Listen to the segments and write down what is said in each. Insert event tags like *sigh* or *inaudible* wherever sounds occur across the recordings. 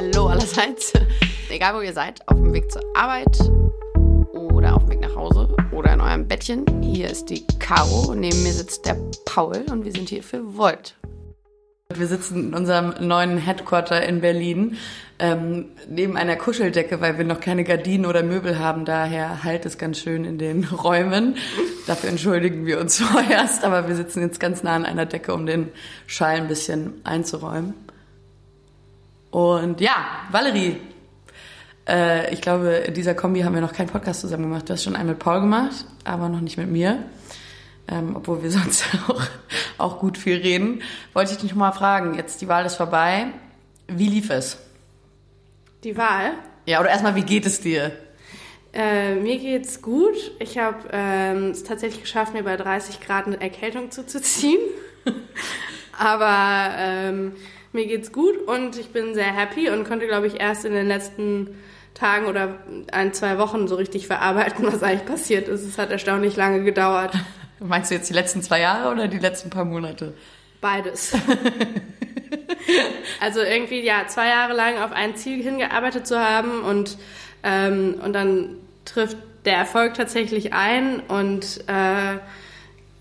Hallo allerseits. Egal wo ihr seid, auf dem Weg zur Arbeit oder auf dem Weg nach Hause oder in eurem Bettchen, hier ist die Caro, neben mir sitzt der Paul und wir sind hier für Volt. Wir sitzen in unserem neuen Headquarter in Berlin ähm, neben einer Kuscheldecke, weil wir noch keine Gardinen oder Möbel haben. Daher halt es ganz schön in den *laughs* Räumen. Dafür entschuldigen wir uns *laughs* vorerst, aber wir sitzen jetzt ganz nah an einer Decke, um den Schall ein bisschen einzuräumen. Und ja, Valerie, äh, ich glaube, in dieser Kombi haben wir noch keinen Podcast zusammen gemacht. Du hast schon einen mit Paul gemacht, aber noch nicht mit mir. Ähm, obwohl wir *laughs* sonst auch, auch gut viel reden. Wollte ich dich noch mal fragen, jetzt die Wahl ist vorbei. Wie lief es? Die Wahl? Ja, oder erstmal, wie geht es dir? Äh, mir geht's gut. Ich habe ähm, es tatsächlich geschafft, mir bei 30 Grad eine Erkältung zuzuziehen. *laughs* Aber ähm, mir geht's gut und ich bin sehr happy und konnte, glaube ich, erst in den letzten Tagen oder ein, zwei Wochen so richtig verarbeiten, *laughs* was eigentlich passiert ist. Es hat erstaunlich lange gedauert. *laughs* Meinst du jetzt die letzten zwei Jahre oder die letzten paar Monate? Beides. *laughs* also irgendwie, ja, zwei Jahre lang auf ein Ziel hingearbeitet zu haben und, ähm, und dann trifft der Erfolg tatsächlich ein und äh,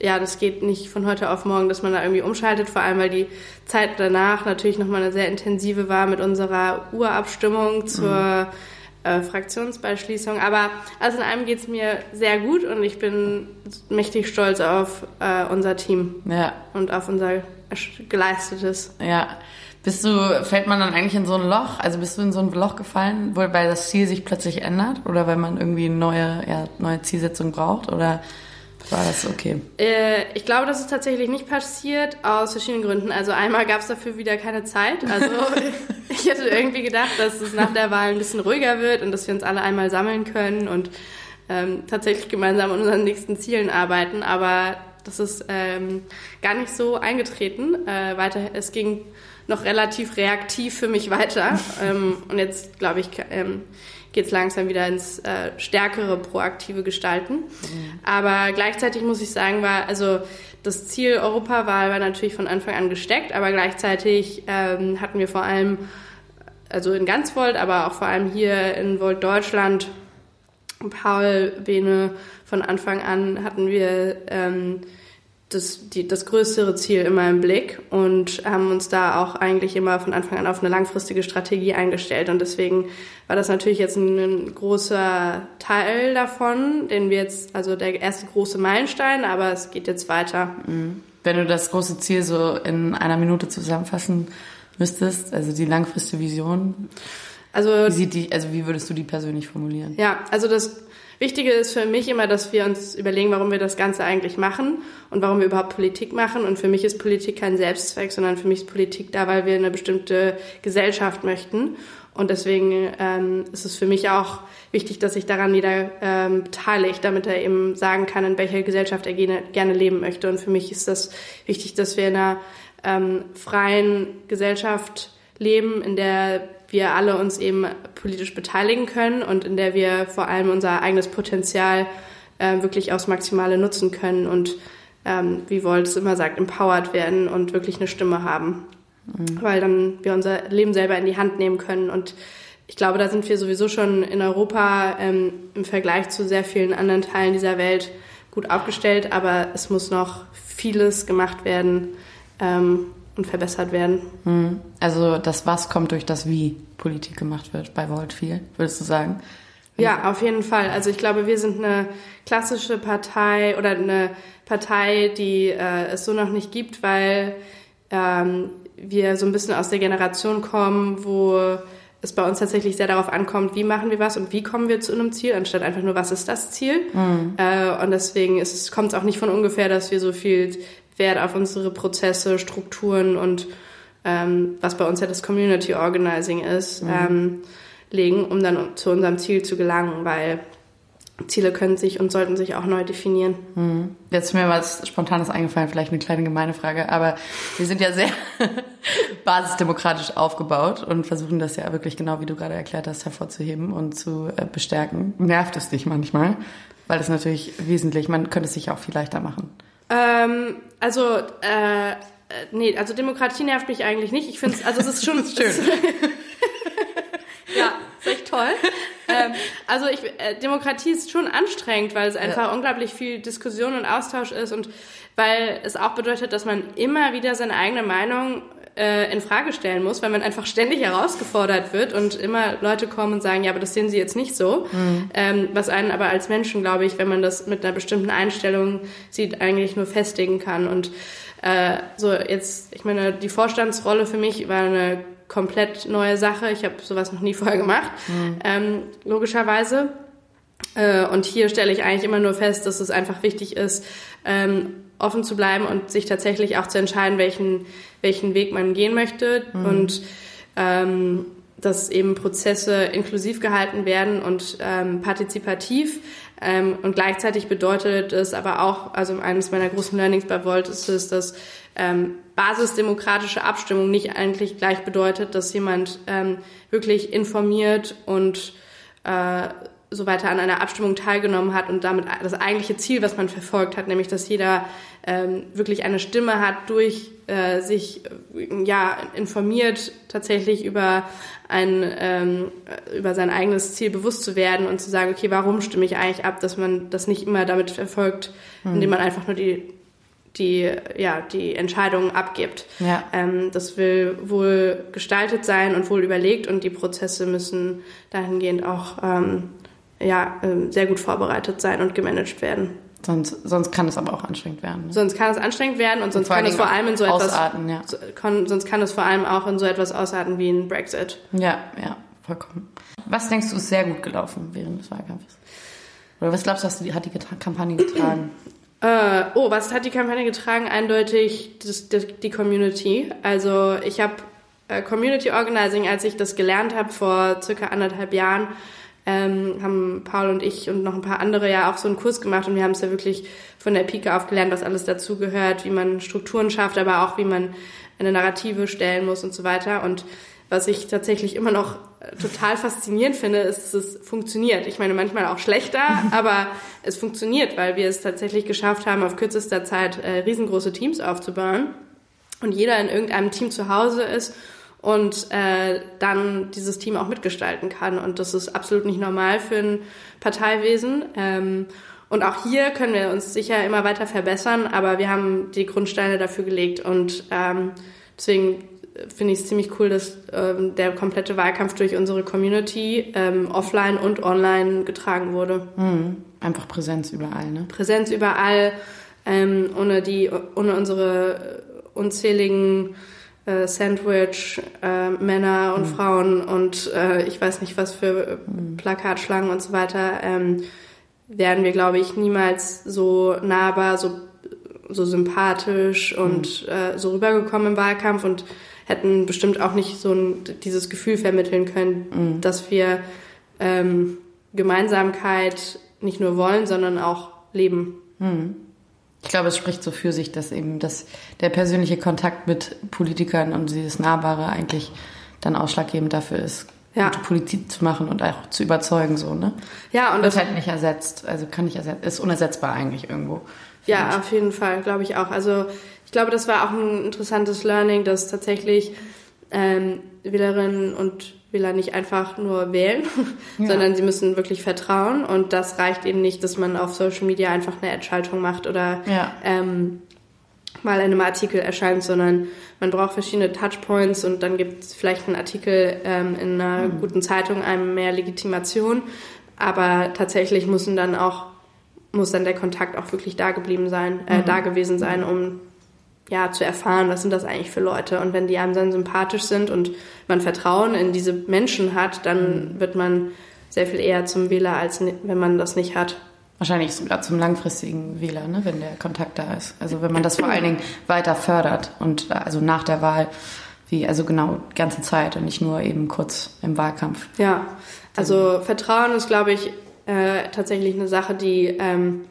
ja, das geht nicht von heute auf morgen, dass man da irgendwie umschaltet, vor allem weil die Zeit danach natürlich nochmal eine sehr intensive war mit unserer Urabstimmung zur mhm. äh, Fraktionsbeschließung. Aber also in allem geht es mir sehr gut und ich bin mächtig stolz auf äh, unser Team ja. und auf unser geleistetes. Ja. Bist du, fällt man dann eigentlich in so ein Loch? Also bist du in so ein Loch gefallen, weil das Ziel sich plötzlich ändert oder weil man irgendwie eine neue, ja, neue Zielsetzung braucht? Oder war das okay? Äh, ich glaube, das ist tatsächlich nicht passiert, aus verschiedenen Gründen. Also einmal gab es dafür wieder keine Zeit. Also *laughs* ich hätte irgendwie gedacht, dass es nach der Wahl ein bisschen ruhiger wird und dass wir uns alle einmal sammeln können und ähm, tatsächlich gemeinsam an unseren nächsten Zielen arbeiten. Aber das ist ähm, gar nicht so eingetreten. Äh, weiter, es ging noch relativ reaktiv für mich weiter. *laughs* ähm, und jetzt, glaube ich, ähm, geht es langsam wieder ins äh, stärkere, proaktive Gestalten. Mhm. Aber gleichzeitig muss ich sagen, war, also das Ziel Europawahl war natürlich von Anfang an gesteckt, aber gleichzeitig ähm, hatten wir vor allem, also in ganz Volt, aber auch vor allem hier in Volt Deutschland, Paul Bene von Anfang an hatten wir ähm, das, die, das größere Ziel immer im Blick und haben uns da auch eigentlich immer von Anfang an auf eine langfristige Strategie eingestellt. Und deswegen war das natürlich jetzt ein, großer Teil davon, den wir jetzt, also der erste große Meilenstein, aber es geht jetzt weiter. Mhm. Wenn du das große Ziel so in einer Minute zusammenfassen müsstest, also die langfristige Vision, also, wie, sieht die, also wie würdest du die persönlich formulieren? Ja, also das Wichtige ist für mich immer, dass wir uns überlegen, warum wir das Ganze eigentlich machen und warum wir überhaupt Politik machen. Und für mich ist Politik kein Selbstzweck, sondern für mich ist Politik da, weil wir eine bestimmte Gesellschaft möchten. Und deswegen ähm, ist es für mich auch wichtig, dass sich daran jeder ähm, beteiligt, damit er eben sagen kann, in welcher Gesellschaft er gerne, gerne leben möchte. Und für mich ist das wichtig, dass wir in einer ähm, freien Gesellschaft leben, in der wir alle uns eben politisch beteiligen können und in der wir vor allem unser eigenes Potenzial äh, wirklich aufs Maximale nutzen können und ähm, wie Volt es immer sagt, empowered werden und wirklich eine Stimme haben. Mhm. Weil dann wir unser Leben selber in die Hand nehmen können. Und ich glaube, da sind wir sowieso schon in Europa ähm, im Vergleich zu sehr vielen anderen Teilen dieser Welt gut aufgestellt, aber es muss noch vieles gemacht werden. Ähm, und verbessert werden. Hm. Also das Was kommt durch das Wie Politik gemacht wird bei Volt viel, würdest du sagen? Ja, auf jeden Fall. Also ich glaube, wir sind eine klassische Partei oder eine Partei, die äh, es so noch nicht gibt, weil ähm, wir so ein bisschen aus der Generation kommen, wo es bei uns tatsächlich sehr darauf ankommt, wie machen wir was und wie kommen wir zu einem Ziel, anstatt einfach nur, was ist das Ziel. Mhm. Äh, und deswegen kommt es auch nicht von ungefähr, dass wir so viel Wert auf unsere Prozesse, Strukturen und ähm, was bei uns ja das Community Organizing ist, mhm. ähm, legen, um dann zu unserem Ziel zu gelangen, weil Ziele können sich und sollten sich auch neu definieren. Mhm. Jetzt ist mir was Spontanes eingefallen, vielleicht eine kleine gemeine Frage, aber wir sind ja sehr *laughs* basisdemokratisch aufgebaut und versuchen das ja wirklich genau, wie du gerade erklärt hast, hervorzuheben und zu äh, bestärken. Nervt es dich manchmal? Weil das natürlich wesentlich, man könnte es sich auch viel leichter machen. Ähm, also, äh, nee, also Demokratie nervt mich eigentlich nicht. Ich finde es, also es ist schon. *laughs* schön. *laughs* voll. ähm, also ich, äh, Demokratie ist schon anstrengend, weil es einfach ja. unglaublich viel Diskussion und Austausch ist und weil es auch bedeutet, dass man immer wieder seine eigene Meinung äh, in Frage stellen muss, weil man einfach ständig herausgefordert wird und immer Leute kommen und sagen, ja, aber das sehen sie jetzt nicht so. Mhm. Ähm, was einen aber als Menschen, glaube ich, wenn man das mit einer bestimmten Einstellung sieht, eigentlich nur festigen kann. Und äh, so jetzt, ich meine, die Vorstandsrolle für mich war eine komplett neue Sache. Ich habe sowas noch nie *laughs* vorher gemacht, mhm. ähm, logischerweise. Äh, und hier stelle ich eigentlich immer nur fest, dass es einfach wichtig ist, ähm, offen zu bleiben und sich tatsächlich auch zu entscheiden, welchen, welchen Weg man gehen möchte mhm. und ähm, dass eben Prozesse inklusiv gehalten werden und ähm, partizipativ. Ähm, und gleichzeitig bedeutet es aber auch, also eines meiner großen Learnings bei Volt ist es, dass ähm, basisdemokratische Abstimmung nicht eigentlich gleich bedeutet, dass jemand ähm, wirklich informiert und äh, so weiter an einer Abstimmung teilgenommen hat und damit das eigentliche Ziel, was man verfolgt hat, nämlich dass jeder ähm, wirklich eine Stimme hat, durch äh, sich äh, ja informiert tatsächlich über ein ähm, über sein eigenes Ziel bewusst zu werden und zu sagen, okay, warum stimme ich eigentlich ab, dass man das nicht immer damit verfolgt, mhm. indem man einfach nur die die, ja, die Entscheidungen abgibt. Ja. Ähm, das will wohl gestaltet sein und wohl überlegt und die Prozesse müssen dahingehend auch ähm, ja, ähm, sehr gut vorbereitet sein und gemanagt werden. Sonst, sonst kann es aber auch anstrengend werden. Ne? Sonst kann es anstrengend werden und sonst und kann es vor allem in so etwas ausarten, ja. kann, sonst kann es vor allem auch in so etwas ausarten wie ein Brexit. Ja, ja, vollkommen. Was denkst du ist sehr gut gelaufen während des Wahlkampfes? Oder was glaubst du, hat die Kampagne getragen? *clears throat* Äh, oh, was hat die Kampagne getragen? Eindeutig das, das, die Community. Also ich habe äh, Community Organizing, als ich das gelernt habe vor circa anderthalb Jahren, ähm, haben Paul und ich und noch ein paar andere ja auch so einen Kurs gemacht und wir haben es ja wirklich von der Pike auf gelernt, was alles dazugehört, wie man Strukturen schafft, aber auch wie man eine Narrative stellen muss und so weiter. Und was ich tatsächlich immer noch total faszinierend finde, ist, dass es funktioniert. Ich meine, manchmal auch schlechter, *laughs* aber es funktioniert, weil wir es tatsächlich geschafft haben, auf kürzester Zeit äh, riesengroße Teams aufzubauen und jeder in irgendeinem Team zu Hause ist und äh, dann dieses Team auch mitgestalten kann. Und das ist absolut nicht normal für ein Parteiwesen. Ähm, und auch hier können wir uns sicher immer weiter verbessern, aber wir haben die Grundsteine dafür gelegt. Und ähm, deswegen finde ich es ziemlich cool, dass ähm, der komplette Wahlkampf durch unsere Community ähm, offline und online getragen wurde. Mhm. Einfach Präsenz überall, ne? Präsenz überall, ähm, ohne die, ohne unsere unzähligen äh, Sandwich-Männer äh, und mhm. Frauen und äh, ich weiß nicht was für mhm. Plakatschlangen und so weiter, ähm, wären wir, glaube ich, niemals so nahbar, so, so sympathisch mhm. und äh, so rübergekommen im Wahlkampf und hätten bestimmt auch nicht so ein, dieses Gefühl vermitteln können, mhm. dass wir ähm, Gemeinsamkeit nicht nur wollen, sondern auch leben. Ich glaube, es spricht so für sich, dass eben das, der persönliche Kontakt mit Politikern und dieses Nahbare eigentlich dann ausschlaggebend dafür ist, ja. gute Politik zu machen und auch zu überzeugen, so, ne? Ja, und Wird das halt nicht ersetzt, also kann nicht ersetzt, ist unersetzbar eigentlich irgendwo. Ja, ich. auf jeden Fall, glaube ich auch. Also, ich glaube, das war auch ein interessantes Learning, dass tatsächlich ähm, Wählerinnen und Wähler nicht einfach nur wählen, ja. sondern sie müssen wirklich vertrauen. Und das reicht eben nicht, dass man auf Social Media einfach eine Entscheidung macht oder ja. ähm, mal in einem Artikel erscheint, sondern man braucht verschiedene Touchpoints und dann gibt es vielleicht einen Artikel ähm, in einer mhm. guten Zeitung, einem mehr Legitimation. Aber tatsächlich müssen dann auch, muss dann der Kontakt auch wirklich da geblieben sein, äh, mhm. da gewesen sein, um ja, zu erfahren, was sind das eigentlich für Leute. Und wenn die einem dann sympathisch sind und man Vertrauen in diese Menschen hat, dann mhm. wird man sehr viel eher zum Wähler, als wenn man das nicht hat. Wahrscheinlich sogar zum langfristigen Wähler, ne, wenn der Kontakt da ist. Also wenn man das vor allen Dingen weiter fördert und also nach der Wahl, wie also genau die ganze Zeit und nicht nur eben kurz im Wahlkampf. Ja, also Vertrauen ist, glaube ich, äh, tatsächlich eine Sache, die ähm,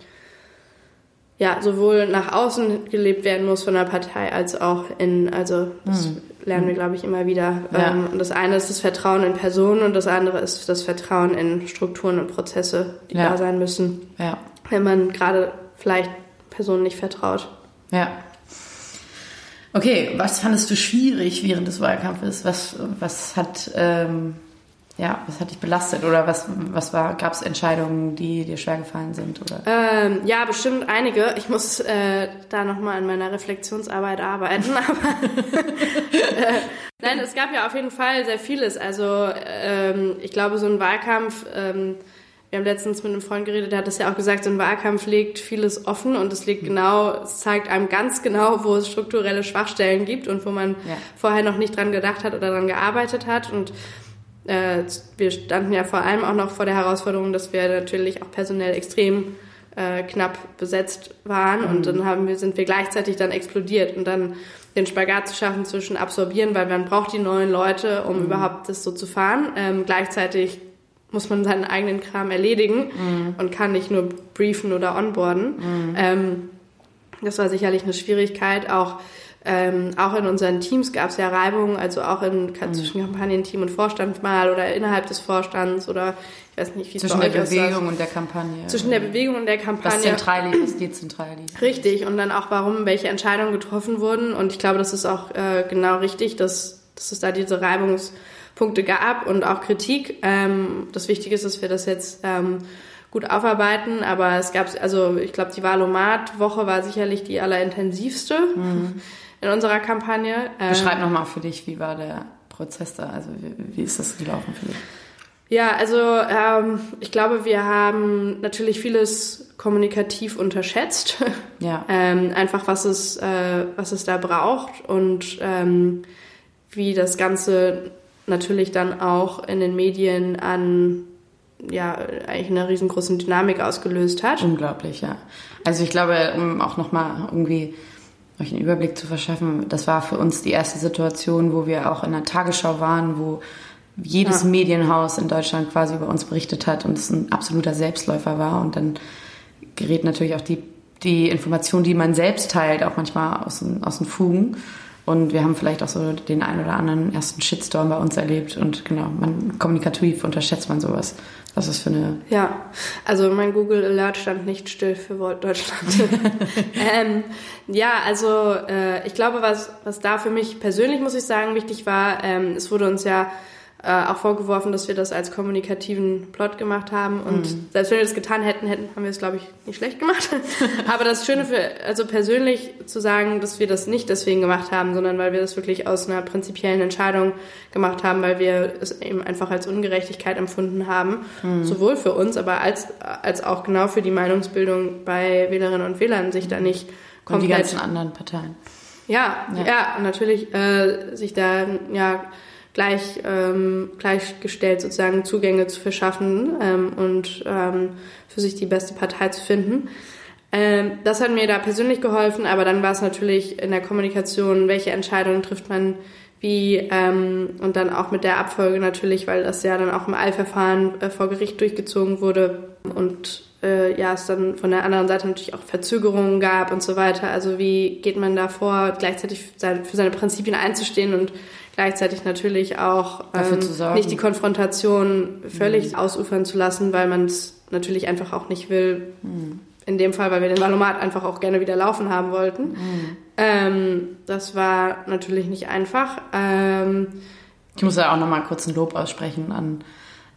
ja, sowohl nach außen gelebt werden muss von der Partei als auch in, also das hm. lernen wir, glaube ich, immer wieder. Ja. Ähm, und das eine ist das Vertrauen in Personen und das andere ist das Vertrauen in Strukturen und Prozesse, die ja. da sein müssen. Ja. Wenn man gerade vielleicht Personen nicht vertraut. Ja. Okay, was fandest du schwierig während des Wahlkampfes? Was, was hat, ähm, ja, was hat dich belastet oder was, was war, gab es Entscheidungen, die dir schwer gefallen sind? Oder? Ähm, ja, bestimmt einige. Ich muss äh, da nochmal an meiner Reflexionsarbeit arbeiten. *laughs* Aber äh, nein, es gab ja auf jeden Fall sehr vieles. Also ähm, ich glaube, so ein Wahlkampf, ähm, wir haben letztens mit einem Freund geredet, der hat das ja auch gesagt, so ein Wahlkampf legt vieles offen und es legt genau, es zeigt einem ganz genau, wo es strukturelle Schwachstellen gibt und wo man ja. vorher noch nicht dran gedacht hat oder dran gearbeitet hat. Und äh, wir standen ja vor allem auch noch vor der Herausforderung, dass wir natürlich auch personell extrem äh, knapp besetzt waren mhm. und dann haben wir, sind wir gleichzeitig dann explodiert und dann den Spagat zu schaffen zwischen absorbieren, weil man braucht die neuen Leute, um mhm. überhaupt das so zu fahren. Ähm, gleichzeitig muss man seinen eigenen Kram erledigen mhm. und kann nicht nur briefen oder onboarden. Mhm. Ähm, das war sicherlich eine Schwierigkeit, auch ähm, auch in unseren Teams gab es ja Reibungen, also auch in, zwischen Kampagnenteam und Vorstand mal oder innerhalb des Vorstands oder ich weiß nicht, wie Zwischen der Bewegung und der Kampagne. Zwischen der Bewegung und der Kampagne. Was zentral liegt, *clears throat* was dezentral liegt. Richtig, und dann auch, warum welche Entscheidungen getroffen wurden. Und ich glaube, das ist auch äh, genau richtig, dass, dass es da diese Reibungspunkte gab und auch Kritik. Ähm, das Wichtige ist, dass wir das jetzt ähm, gut aufarbeiten, aber es gab, also ich glaube, die Valomat-Woche war sicherlich die allerintensivste. Mhm *laughs* in unserer Kampagne. Beschreib ähm, nochmal für dich, wie war der Prozess da? Also wie, wie ist das gelaufen für dich? Ja, also ähm, ich glaube, wir haben natürlich vieles kommunikativ unterschätzt. *laughs* Ja. ähm, einfach was es, äh, was es da braucht und ähm, wie das Ganze natürlich dann auch in den Medien an ja eigentlich eine riesengroße Dynamik ausgelöst hat. Unglaublich, ja. Also ich glaube, um auch nochmal irgendwie euch einen Überblick zu verschaffen, das war für uns die erste Situation, wo wir auch in der Tagesschau waren, wo jedes ja. Medienhaus in Deutschland quasi über uns berichtet hat und es ein absoluter Selbstläufer war. Und dann gerät natürlich auch die, die Information, die man selbst teilt, auch manchmal aus den, aus den Fugen. Und wir haben vielleicht auch so den einen oder anderen ersten Shitstorm bei uns erlebt. Und genau, man kommunikativ unterschätzt man sowas. Was ist für eine. Ja, also mein Google Alert stand nicht still für Deutschland. *laughs* ähm, ja, also äh, ich glaube, was, was da für mich persönlich, muss ich sagen, wichtig war, ähm, es wurde uns ja äh, auch vorgeworfen, dass wir das als kommunikativen Plot gemacht haben. Und mhm. selbst wenn wir das getan hätten, hätten haben wir es, glaube ich, nicht schlecht gemacht. *laughs* Aber das Schöne für, also persönlich zu sagen, dass wir das nicht deswegen gemacht haben, sondern weil wir das wirklich aus einer prinzipiellen Entscheidung gemacht haben, weil wir es eben einfach als Ungerechtigkeit empfunden haben. Mhm. Sowohl für uns, aber als, als auch genau für die Meinungsbildung bei Wählerinnen und Wählern, sich da nicht komplett... Und die ganzen anderen Parteien. Ja, ja, ja natürlich äh, sich da ja gleich, ähm, gleichgestellt sozusagen Zugänge zu verschaffen ähm, und ähm, für sich die beste Partei zu finden. Ähm, das hat mir da persönlich geholfen, aber dann war es natürlich in der Kommunikation, welche Entscheidungen trifft man wie ähm, und dann auch mit der Abfolge natürlich, weil das ja dann auch im Eilverfahren äh, vor Gericht durchgezogen wurde und äh, ja es dann von der anderen Seite natürlich auch Verzögerungen gab und so weiter. Also wie geht man da vor, gleichzeitig für seine Prinzipien einzustehen und gleichzeitig natürlich auch ähm, nicht die Konfrontation völlig mhm. ausufern zu lassen, weil man es natürlich einfach auch nicht will. Mhm. In dem Fall, weil wir den Valomat einfach auch gerne wieder laufen haben wollten. Mhm. Ähm, das war natürlich nicht einfach. Ähm, ich muss ja auch nochmal kurz ein Lob aussprechen an,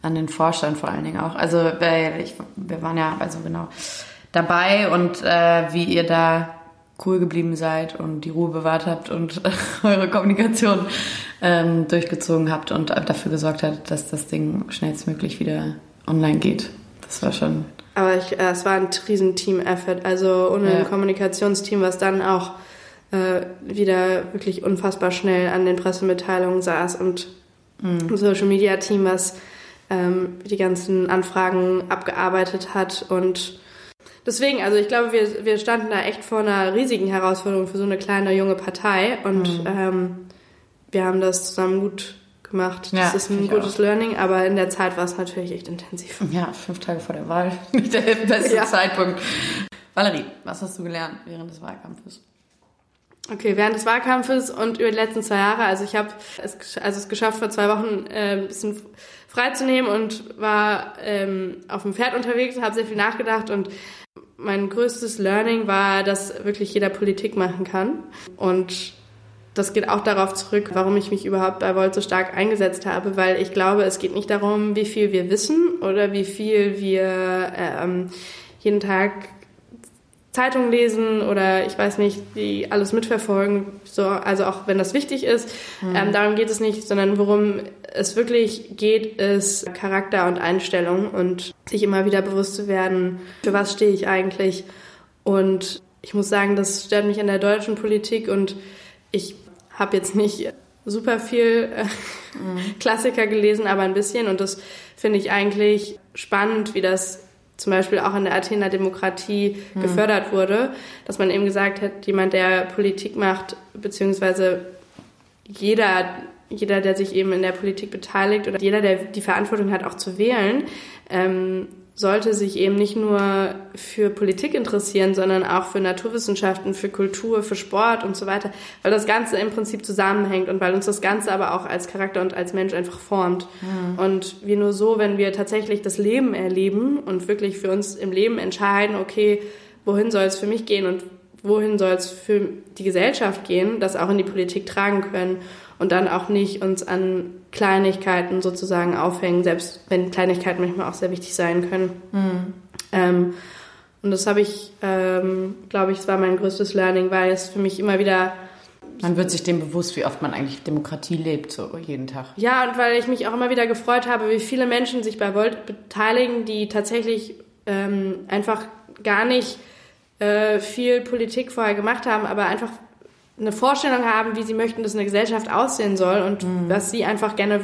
an den Vorstand vor allen Dingen auch. Also weil ich, wir waren ja also genau dabei und äh, wie ihr da cool geblieben seid und die Ruhe bewahrt habt und *laughs* eure Kommunikation ähm, durchgezogen habt und dafür gesorgt habt, dass das Ding schnellstmöglich wieder online geht. Das war schon. Aber ich, äh, es war ein riesen Team-Effort. Also ohne ja. ein Kommunikationsteam, was dann auch äh, wieder wirklich unfassbar schnell an den Pressemitteilungen saß und mhm. ein Social-Media-Team, was ähm, die ganzen Anfragen abgearbeitet hat und Deswegen, also ich glaube, wir, wir standen da echt vor einer riesigen Herausforderung für so eine kleine junge Partei und mhm. ähm, wir haben das zusammen gut gemacht. Das ja, ist ein gutes auch. Learning, aber in der Zeit war es natürlich echt intensiv. Ja, fünf Tage vor der Wahl, *laughs* nicht der beste ja. Zeitpunkt. Valerie, was hast du gelernt während des Wahlkampfes? Okay, während des Wahlkampfes und über die letzten zwei Jahre, also ich habe es, also es geschafft, vor zwei Wochen äh, ein bisschen freizunehmen und war ähm, auf dem Pferd unterwegs, habe sehr viel nachgedacht und mein größtes Learning war, dass wirklich jeder Politik machen kann. Und das geht auch darauf zurück, warum ich mich überhaupt bei Volt so stark eingesetzt habe, weil ich glaube, es geht nicht darum, wie viel wir wissen oder wie viel wir ähm, jeden Tag Zeitung lesen oder ich weiß nicht, die alles mitverfolgen, so, also auch wenn das wichtig ist, mhm. ähm, darum geht es nicht, sondern worum es wirklich geht, ist Charakter und Einstellung und sich immer wieder bewusst zu werden, für was stehe ich eigentlich. Und ich muss sagen, das stört mich in der deutschen Politik und ich habe jetzt nicht super viel äh, mhm. Klassiker gelesen, aber ein bisschen und das finde ich eigentlich spannend, wie das zum Beispiel auch in der Athener Demokratie mhm. gefördert wurde, dass man eben gesagt hat, jemand, der Politik macht, beziehungsweise jeder, jeder, der sich eben in der Politik beteiligt oder jeder, der die Verantwortung hat, auch zu wählen, ähm, sollte sich eben nicht nur für Politik interessieren, sondern auch für Naturwissenschaften, für Kultur, für Sport und so weiter, weil das Ganze im Prinzip zusammenhängt und weil uns das Ganze aber auch als Charakter und als Mensch einfach formt. Mhm. Und wir nur so, wenn wir tatsächlich das Leben erleben und wirklich für uns im Leben entscheiden, okay, wohin soll es für mich gehen und wohin soll es für die Gesellschaft gehen, das auch in die Politik tragen können und dann auch nicht uns an Kleinigkeiten sozusagen aufhängen, selbst wenn Kleinigkeiten manchmal auch sehr wichtig sein können. Mhm. Ähm, und das habe ich, ähm, glaube ich, das war mein größtes Learning, weil es für mich immer wieder man wird sich dem bewusst, wie oft man eigentlich Demokratie lebt, so jeden Tag. Ja, und weil ich mich auch immer wieder gefreut habe, wie viele Menschen sich bei Volt beteiligen, die tatsächlich ähm, einfach gar nicht äh, viel Politik vorher gemacht haben, aber einfach eine Vorstellung haben, wie sie möchten, dass eine Gesellschaft aussehen soll und mhm. was sie einfach gerne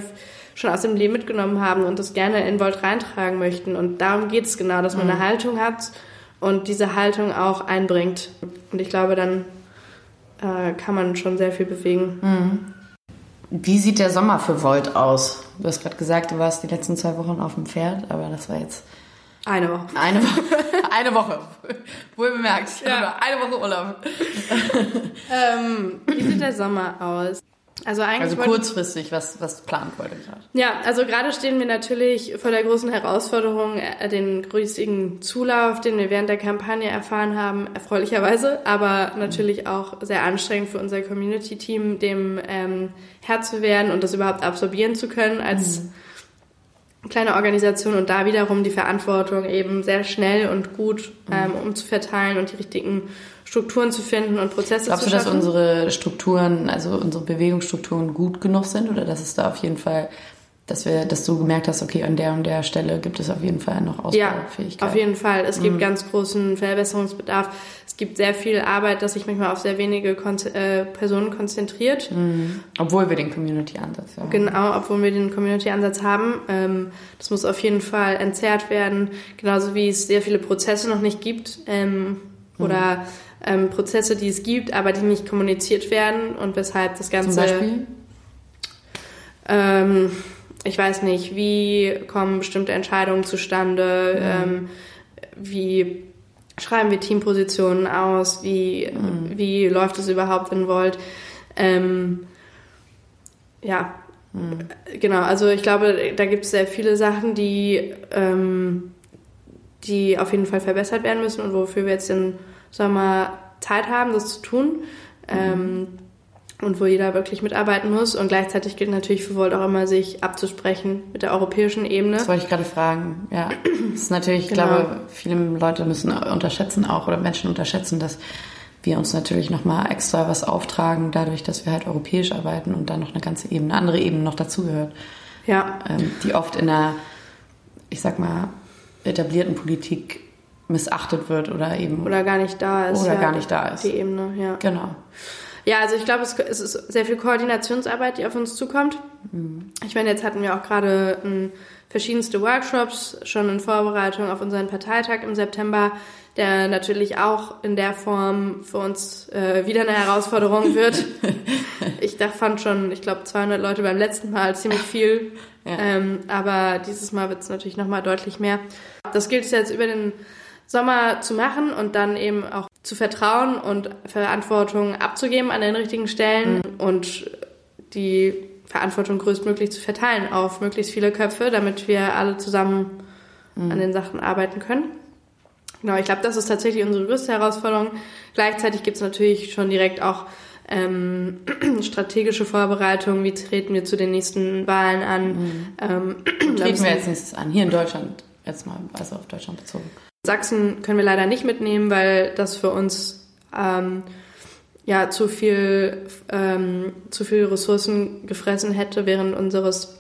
schon aus dem Leben mitgenommen haben und das gerne in Volt reintragen möchten. Und darum geht es genau, dass man mhm. eine Haltung hat und diese Haltung auch einbringt. Und ich glaube, dann äh, kann man schon sehr viel bewegen. Mhm. Wie sieht der Sommer für Volt aus? Du hast gerade gesagt, du warst die letzten zwei Wochen auf dem Pferd, aber das war jetzt eine Woche. Eine Woche. Eine Woche. Wohl bemerkt. Ja. Eine Woche Urlaub. ähm, wie sieht der Sommer aus? Also eigentlich. Also kurzfristig, was, was plant heute gerade? Ja, also gerade stehen wir natürlich vor der großen Herausforderung, äh, den größten Zulauf, den wir während der Kampagne erfahren haben, erfreulicherweise, aber natürlich auch sehr anstrengend für unser Community-Team, dem ähm, Herr zu werden und das überhaupt absorbieren zu können als mhm kleine Organisation und da wiederum die Verantwortung eben sehr schnell und gut ähm, umzuverteilen und die richtigen Strukturen zu finden und Prozesse Glaubst zu schaffen. Glaubst du, dass unsere Strukturen, also unsere Bewegungsstrukturen gut genug sind oder dass es da auf jeden Fall dass wir, dass du gemerkt hast, okay, an der und der Stelle gibt es auf jeden Fall noch Ausbaufähigkeit. Ja, auf jeden Fall. Es gibt mhm. ganz großen Verbesserungsbedarf. Es gibt sehr viel Arbeit, dass sich manchmal auf sehr wenige Kon äh, Personen konzentriert. Mhm. Obwohl wir den Community-Ansatz haben. Genau, obwohl wir den Community-Ansatz haben. Ähm, das muss auf jeden Fall entzerrt werden. Genauso wie es sehr viele Prozesse noch nicht gibt. Ähm, mhm. Oder ähm, Prozesse, die es gibt, aber die nicht kommuniziert werden und weshalb das Ganze... Zum Beispiel? Ich weiß nicht, wie kommen bestimmte Entscheidungen zustande, mhm. ähm, wie schreiben wir Teampositionen aus, wie, mhm. wie läuft es überhaupt in Volt. Ähm, ja, mhm. genau, also ich glaube, da gibt es sehr viele Sachen, die, ähm, die auf jeden Fall verbessert werden müssen und wofür wir jetzt im Sommer Zeit haben, das zu tun. Mhm. Ähm, und wo jeder wirklich mitarbeiten muss. Und gleichzeitig gilt natürlich für Volt auch immer, sich abzusprechen mit der europäischen Ebene. Das wollte ich gerade fragen. Ja, das ist natürlich, ich genau. glaube, viele Leute müssen unterschätzen auch oder Menschen unterschätzen, dass wir uns natürlich nochmal extra was auftragen, dadurch, dass wir halt europäisch arbeiten und dann noch eine ganze Ebene, eine andere Ebene noch dazugehört. Ja. Ähm, die oft in einer, ich sag mal, etablierten Politik missachtet wird oder eben. Oder gar nicht da ist. Oder ja, gar nicht da ist. Die Ebene, ja. Genau. Ja, also ich glaube, es, es, ist sehr viel Koordinationsarbeit, die auf uns zukommt. Mhm. Ich meine, jetzt hatten wir auch gerade ähm, verschiedenste Workshops schon in Vorbereitung auf unseren Parteitag im September, der natürlich auch in der Form für uns äh, wieder eine Herausforderung *laughs* wird. ich dachte, fand schon, ich glaube, 200 Leute beim letzten Mal ziemlich viel. Ja. Ähm, aber dieses Mal wird es natürlich nochmal deutlich mehr. Das gilt es jetzt über den Sommer zu machen und dann eben auch zu vertrauen und Verantwortung abzugeben an den richtigen Stellen mhm. und die Verantwortung größtmöglich zu verteilen auf möglichst viele Köpfe, damit wir alle zusammen mhm. an den Sachen arbeiten können. Genau, ich glaube, das ist tatsächlich unsere größte Herausforderung. Gleichzeitig gibt es natürlich schon direkt auch ähm, *clears throat* strategische Vorbereitungen, wie treten wir zu den nächsten Wahlen an. Mhm. Ähm, *clears throat* treten wir jetzt nächstes an, hier in Deutschland, jetzt mal, also auf Deutschland bezogen. Sachsen können wir leider nicht mitnehmen, weil das für uns ähm, ja zu viel, ähm, zu viel Ressourcen gefressen hätte während unseres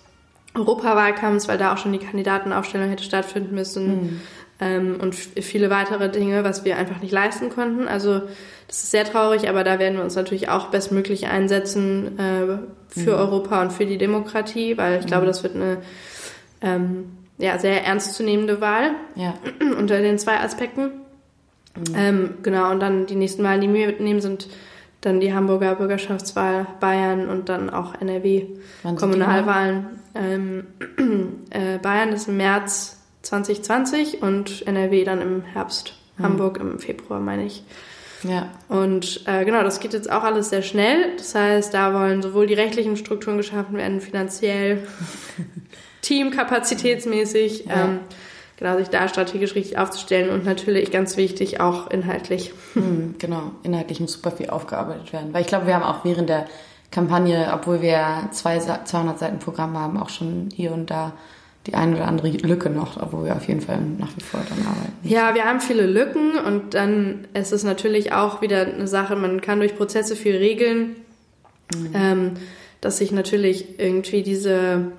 Europawahlkampfs, weil da auch schon die Kandidatenaufstellung hätte stattfinden müssen. Mhm. Ähm, und viele weitere Dinge, was wir einfach nicht leisten konnten. Also das ist sehr traurig, aber da werden wir uns natürlich auch bestmöglich einsetzen äh, für mhm. Europa und für die Demokratie, weil ich mhm. glaube, das wird eine ähm, ja, sehr ernstzunehmende Wahl ja. *clears throat* unter den zwei Aspekten. Mhm. Ähm, genau, und dann die nächsten Wahlen, die wir mitnehmen, sind dann die Hamburger Bürgerschaftswahl, Bayern und dann auch NRW Kommunalwahlen. Ähm, *clears throat* äh, Bayern ist im März 2020 und NRW dann im Herbst. Mhm. Hamburg im Februar, meine ich. Ja. Und äh, genau, das geht jetzt auch alles sehr schnell. Das heißt, da wollen sowohl die rechtlichen Strukturen geschaffen werden, finanziell, *laughs* teamkapazitätsmäßig, ja. ähm, genau, sich da strategisch richtig aufzustellen und natürlich ganz wichtig auch inhaltlich. Mhm, genau, inhaltlich muss super viel aufgearbeitet werden. Weil ich glaube, wir haben auch während der Kampagne, obwohl wir zwei 200 Seiten Programm haben, auch schon hier und da die eine oder andere Lücke noch, obwohl wir auf jeden Fall nach wie vor dann arbeiten. Ja, wir haben viele Lücken und dann ist es natürlich auch wieder eine Sache, man kann durch Prozesse viel regeln, mhm. ähm, dass sich natürlich irgendwie diese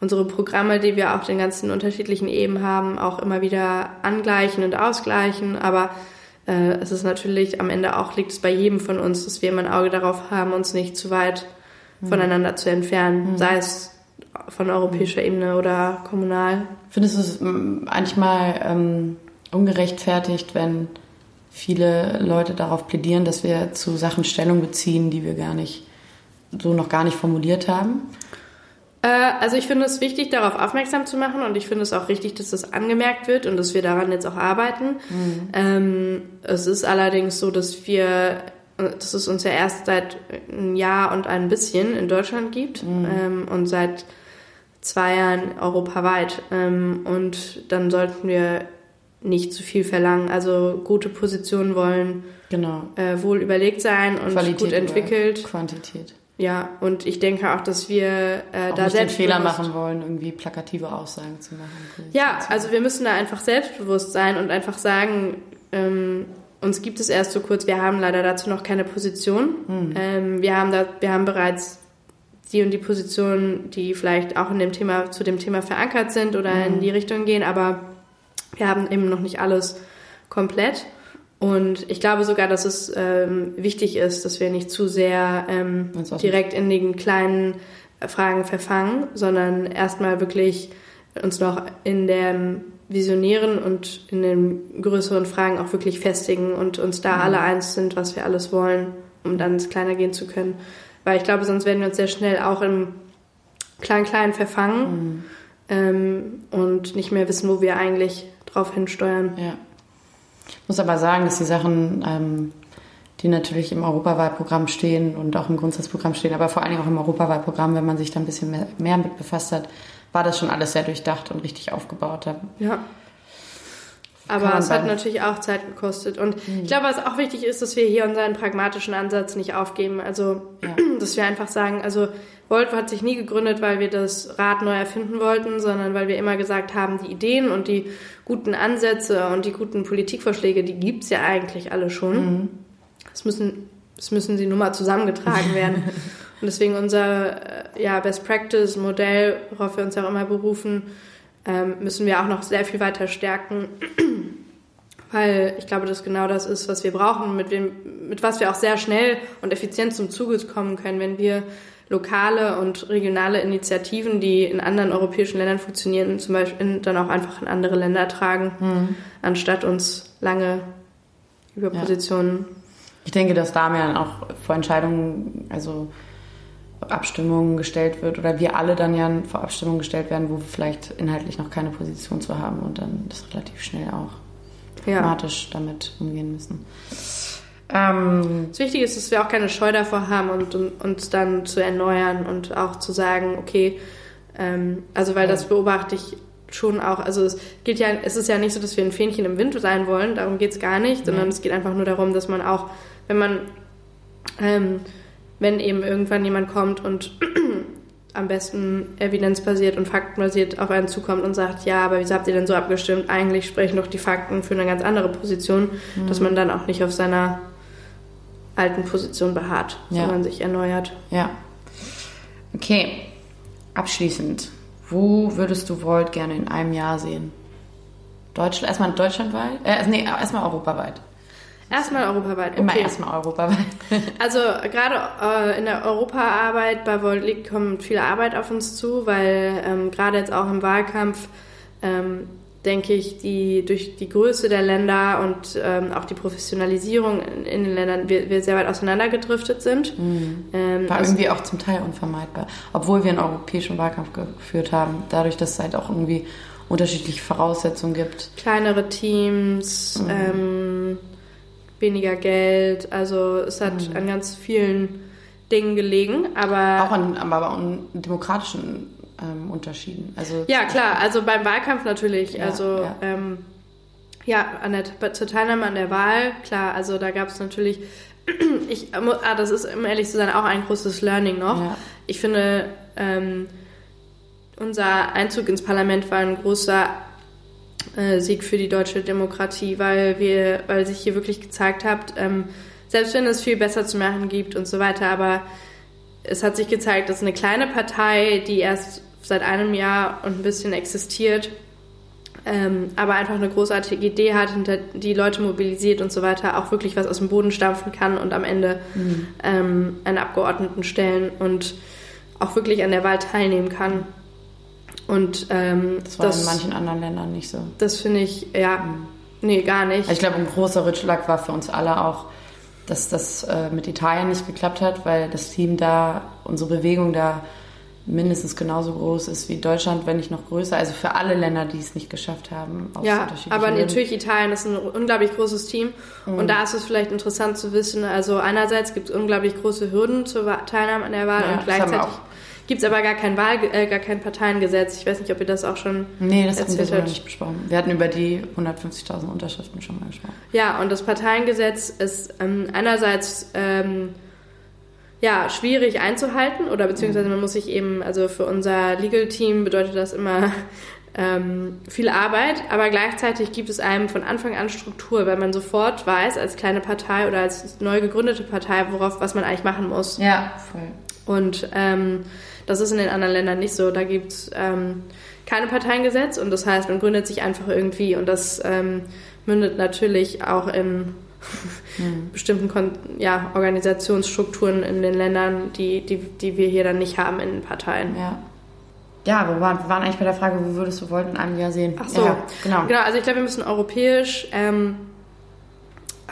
unsere Programme, die wir auf den ganzen unterschiedlichen Ebenen haben, auch immer wieder angleichen und ausgleichen, aber äh, es ist natürlich am Ende auch liegt es bei jedem von uns, dass wir immer ein Auge darauf haben, uns nicht zu weit mhm. voneinander zu entfernen, mhm. sei es von europäischer Ebene oder kommunal. Findest du es manchmal ähm, ungerechtfertigt, wenn viele Leute darauf plädieren, dass wir zu Sachen Stellung beziehen, die wir gar nicht so noch gar nicht formuliert haben? Äh, also ich finde es wichtig, darauf aufmerksam zu machen und ich finde es auch richtig, dass das angemerkt wird und dass wir daran jetzt auch arbeiten. Mhm. Ähm, es ist allerdings so, dass wir dass es uns ja erst seit einem Jahr und ein bisschen in Deutschland gibt mhm. ähm, und seit zwei Jahren europaweit. Ähm, und dann sollten wir nicht zu viel verlangen. Also gute Positionen wollen genau. äh, wohl überlegt sein und Qualität gut entwickelt. Quantität. Ja, und ich denke auch, dass wir äh, auch da nicht selbst den Fehler machen wollen, irgendwie plakative Aussagen zu machen. Ja, also wir müssen da einfach selbstbewusst sein und einfach sagen, ähm, uns gibt es erst so kurz, wir haben leider dazu noch keine Position. Mhm. Ähm, wir, haben da, wir haben bereits die und die Positionen, die vielleicht auch in dem Thema, zu dem Thema verankert sind oder mhm. in die Richtung gehen, aber wir haben eben noch nicht alles komplett. Und ich glaube sogar, dass es ähm, wichtig ist, dass wir nicht zu sehr ähm, direkt in den kleinen Fragen verfangen, sondern erstmal wirklich uns noch in dem Visionären und in den größeren Fragen auch wirklich festigen und uns da mhm. alle eins sind, was wir alles wollen, um dann ins Kleiner gehen zu können. Weil ich glaube, sonst werden wir uns sehr schnell auch im Klein-Klein verfangen mhm. ähm, und nicht mehr wissen, wo wir eigentlich drauf hinsteuern. Ja. Ich muss aber sagen, dass die Sachen, ähm, die natürlich im Europawahlprogramm stehen und auch im Grundsatzprogramm stehen, aber vor allen Dingen auch im Europawahlprogramm, wenn man sich da ein bisschen mehr, mehr mit befasst hat, war das schon alles sehr durchdacht und richtig aufgebaut. Ja. Aber es hat natürlich auch Zeit gekostet. Und mhm. ich glaube, was auch wichtig ist, dass wir hier unseren pragmatischen Ansatz nicht aufgeben. Also, ja. *clears throat* dass wir einfach sagen, also Volvo hat sich nie gegründet, weil wir das Rad neu erfinden wollten, sondern weil wir immer gesagt haben, die Ideen und die guten Ansätze und die guten Politikvorschläge, die gibt es ja eigentlich alle schon. Mhm. Es müssen, es müssen sie nur mal zusammengetragen werden. *laughs* Und deswegen unser äh, ja, Best Practice Modell, worauf wir uns ja auch immer berufen, ähm, müssen wir auch noch sehr viel weiter stärken, weil ich glaube, dass genau das ist, was wir brauchen, mit, wem, mit was wir auch sehr schnell und effizient zum Zuge kommen können, wenn wir lokale und regionale Initiativen, die in anderen europäischen Ländern funktionieren, zum Beispiel dann auch einfach in andere Länder tragen, mhm. anstatt uns lange über Positionen. Ja. Ich denke, dass Damian auch vor Entscheidungen, also Abstimmungen gestellt wird oder wir alle dann ja vor Abstimmungen gestellt werden, wo wir vielleicht inhaltlich noch keine Position zu haben und dann das relativ schnell auch ja. pragmatisch damit umgehen müssen. Ähm, das Wichtige ist, dass wir auch keine Scheu davor haben und, und uns dann zu erneuern und auch zu sagen, okay, ähm, also weil ja. das beobachte ich schon auch, also es geht ja, es ist ja nicht so, dass wir ein Fähnchen im Wind sein wollen, darum geht es gar nicht, sondern ja. es geht einfach nur darum, dass man auch, wenn man ähm, wenn eben irgendwann jemand kommt und *clears throat* am besten evidenzbasiert und faktenbasiert auf einen zukommt und sagt, ja, aber wieso habt ihr denn so abgestimmt? Eigentlich sprechen doch die Fakten für eine ganz andere Position, mhm. dass man dann auch nicht auf seiner alten Position beharrt, ja. sondern sich erneuert. Ja. Okay. Abschließend, wo würdest du Volt gerne in einem Jahr sehen? Deutschland, erstmal deutschlandweit? Äh, nee, erstmal europaweit. Erstmal europaweit. Okay. Immer erstmal europaweit. *laughs* also gerade äh, in der Europaarbeit bei Volt kommt viel Arbeit auf uns zu, weil ähm, gerade jetzt auch im Wahlkampf ähm, denke ich, die durch die Größe der Länder und ähm, auch die Professionalisierung in, in, den Ländern wir, wir sehr weit auseinandergedriftet sind. Mhm. Ähm, War also, irgendwie auch zum Teil unvermeidbar, obwohl wir einen europäischen Wahlkampf geführt haben. Dadurch, dass es halt auch irgendwie unterschiedliche Voraussetzungen gibt. Kleinere Teams. Mhm. Ähm, weniger Geld. Also es hat mhm. an ganz vielen Dingen gelegen, aber auch an, aber an demokratischen ähm, Unterschieden. Also ja klar, also beim Wahlkampf natürlich. Ja, also ja. Ähm, ja, an der, zur Teilnahme an der Wahl, klar, also da gab es natürlich, *clears throat* ich, ah, das ist, um ehrlich zu sein, auch ein großes Learning noch. Ja. Ich finde, ähm, unser Einzug ins Parlament war ein großer äh, Sieg für die deutsche Demokratie, weil wir, weil sich hier wirklich gezeigt hat, ähm, selbst wenn es viel besser zu machen gibt und so weiter, aber es hat sich gezeigt, dass eine kleine Partei, die erst seit einem Jahr und ein bisschen existiert, ähm, aber einfach eine großartige Idee hat, hinter die Leute mobilisiert und so weiter, auch wirklich was aus dem Boden stampfen kann und am Ende mhm. ähm, einen Abgeordneten stellen und auch wirklich an der Wahl teilnehmen kann. Und ähm, das war das, in manchen anderen Ländern nicht so. Das finde ich, ja, mhm. nee, gar nicht. Also ich glaube, ein großer Rückschlag war für uns alle auch, dass das äh, mit Italien nicht geklappt hat, weil das Team da, unsere Bewegung da mindestens genauso groß ist wie Deutschland, wenn nicht noch größer. Also für alle Länder, die es nicht geschafft haben. ja, aber natürlich Italien ist ein unglaublich großes Team. Mhm. Und da ist es vielleicht interessant zu wissen, also einerseits gibt es unglaublich große Hürden zur Teilnahme an der Wahl ja, und gleichzeitig Gibt es aber gar kein Wahl, äh, gar kein Parteiengesetz. Ich weiß nicht, ob ihr das auch schon Nee, das hatten wir so nicht besprochen. Wir hatten über die 150.000 Unterschriften schon mal gesprochen. Ja, und das Parteiengesetz ist ähm, einerseits ähm, ja, schwierig einzuhalten oder beziehungsweise man muss sich eben, also für unser Legal Team bedeutet das immer *laughs* ähm, viel Arbeit, aber gleichzeitig gibt es einem von Anfang an Struktur, weil man sofort weiß, als kleine Partei oder als neu gegründete Partei, worauf, was man eigentlich machen muss. Ja, voll. Und ähm, das ist in den anderen Ländern nicht so. Da gibt es ähm, keine Parteiengesetz und das heißt, man gründet sich einfach irgendwie und das ähm, mündet natürlich auch in mhm. *laughs* bestimmten Kon ja, Organisationsstrukturen in den Ländern, die, die, die wir hier dann nicht haben in den Parteien. Ja. Ja, wir waren, wir waren eigentlich bei der Frage, wo würdest du Volt in einem Jahr sehen? Ach so, ja, genau. Genau, also ich glaube, wir müssen europäisch ähm,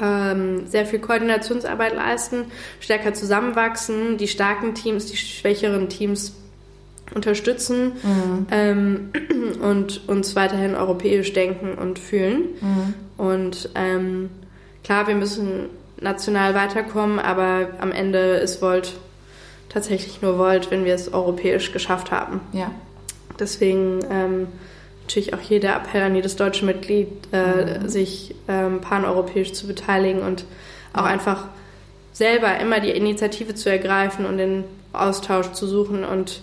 ähm, sehr viel Koordinationsarbeit leisten, stärker zusammenwachsen, die starken Teams, die schwächeren Teams unterstützen mhm. ähm, *clears throat* und uns weiterhin europäisch denken und fühlen. Mhm. Und ähm, klar, wir müssen national weiterkommen, aber am Ende ist Volt tatsächlich nur Volt, wenn wir es europäisch geschafft haben. Ja. Deswegen ähm, natürlich auch hier der Appell an jedes deutsche Mitglied, äh, mhm. sich ähm, paneuropäisch zu beteiligen und auch einfach selber immer die Initiative zu ergreifen und den Austausch zu suchen und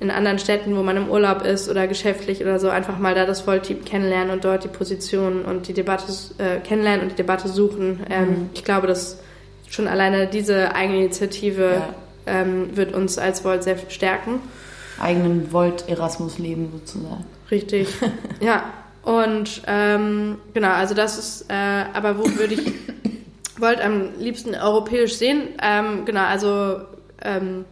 in anderen Städten, wo man im Urlaub ist oder geschäftlich oder so, einfach mal da das Vollteam kennenlernen und dort die Position und die Debatte äh, kennenlernen und die Debatte suchen. Ähm, mhm. Ich glaube, dass schon alleine diese Eigeninitiative ja. ähm, wird uns als Volt sehr stärken. Eigenen Volt-Erasmus-Leben sozusagen. Richtig, *laughs* ja. Und ähm, genau, also das ist, äh, aber wo würde ich Volt am liebsten europäisch sehen? Ähm, genau, also ähm,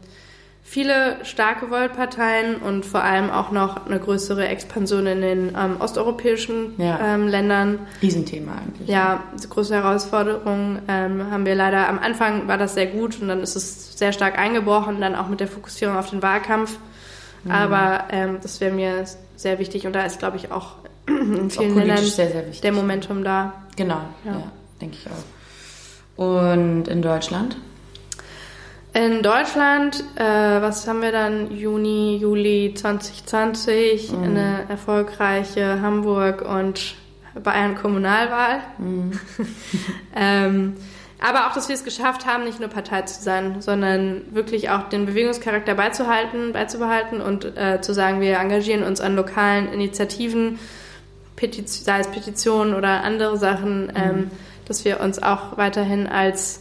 viele starke Volt-Parteien und vor allem auch noch eine größere Expansion in den ähm, osteuropäischen ja. ähm, Ländern. Riesenthema eigentlich. Ja, große Herausforderung ähm, haben wir leider. Am Anfang war das sehr gut und dann ist es sehr stark eingebrochen, dann auch mit der Fokussierung auf den Wahlkampf. Mhm. Aber ähm, das wäre mir sehr wichtig und da ist, glaube ich, auch *clears throat* in vielen auch Ländern sehr, sehr der Momentum da. Genau, ja, ja denke ich auch. Und in Deutschland? In Deutschland, äh, was haben wir dann? Juni, Juli 2020, mhm. eine erfolgreiche Hamburg und Bayern Kommunalwahl. Mhm. *laughs* ähm, Aber auch, dass wir es geschafft haben, nicht nur Partei zu sein, sondern wirklich auch den Bewegungscharakter beizuhalten, beizubehalten und äh, zu sagen, wir engagieren uns an lokalen Initiativen, Petiz sei es Petitionen oder andere Sachen, mhm. ähm, dass wir uns auch weiterhin als,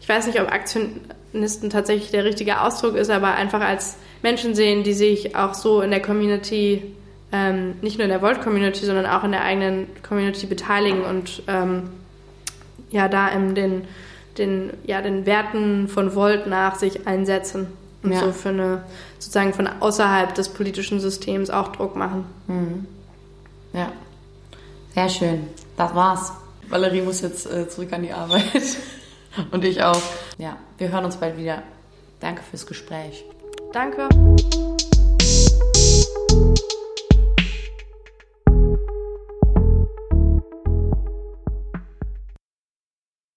ich weiß nicht, ob Aktionisten tatsächlich der richtige Ausdruck ist, aber einfach als Menschen sehen, die sich auch so in der Community, ähm, nicht nur in der Volt-Community, sondern auch in der eigenen Community beteiligen und ähm, ja, da in den, den, ja, den Werten von Volt nach sich einsetzen und ja. so für eine, sozusagen von außerhalb des politischen Systems auch Druck machen. Mhm. Ja, sehr schön. Das war's. Valerie muss jetzt äh, zurück an die Arbeit. *laughs* Und ich auch. Ja, wir hören uns bald wieder. Danke fürs Gespräch. Danke.